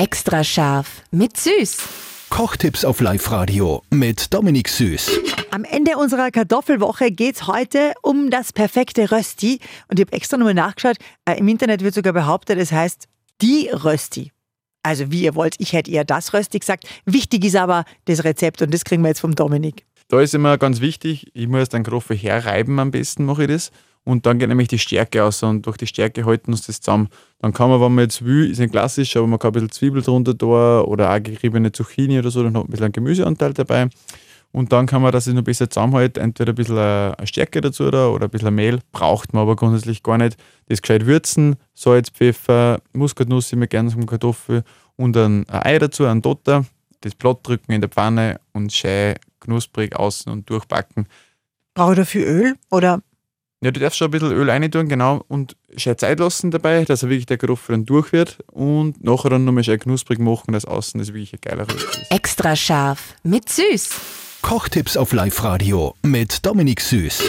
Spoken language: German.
Extra scharf mit Süß. Kochtipps auf Live-Radio mit Dominik Süß. Am Ende unserer Kartoffelwoche geht es heute um das perfekte Rösti. Und ich habe extra nochmal nachgeschaut. Äh, Im Internet wird sogar behauptet, es heißt die Rösti. Also wie ihr wollt, ich hätte eher das Rösti gesagt. Wichtig ist aber das Rezept und das kriegen wir jetzt vom Dominik. Da ist immer ganz wichtig, ich muss dann Groffe herreiben, am besten mache ich das. Und dann geht nämlich die Stärke aus und durch die Stärke halten uns das zusammen. Dann kann man, wenn man jetzt will, ist nicht klassisch, aber man kann ein bisschen Zwiebel drunter da oder auch geriebene Zucchini oder so, dann hat man ein bisschen einen Gemüseanteil dabei. Und dann kann man, dass es noch besser zusammenhält, entweder ein bisschen eine Stärke dazu da oder ein bisschen Mehl. Braucht man aber grundsätzlich gar nicht. Das gescheit würzen, Salz, Pfeffer, Muskatnuss immer gerne zum Kartoffel und ein Ei dazu, ein Dotter. Das Blatt drücken in der Pfanne und schön knusprig außen und durchbacken. Brauche ich dafür Öl oder Ja, du darfst schon ein bisschen Öl rein tun, genau, und schön Zeit lassen dabei, dass er wirklich der Kartoffel dann durch wird und nachher dann nochmal schön knusprig machen, dass außen das wirklich ein geiler Röst ist. Extra scharf mit Süß. Kochtipps auf Live-Radio mit Dominik Süß.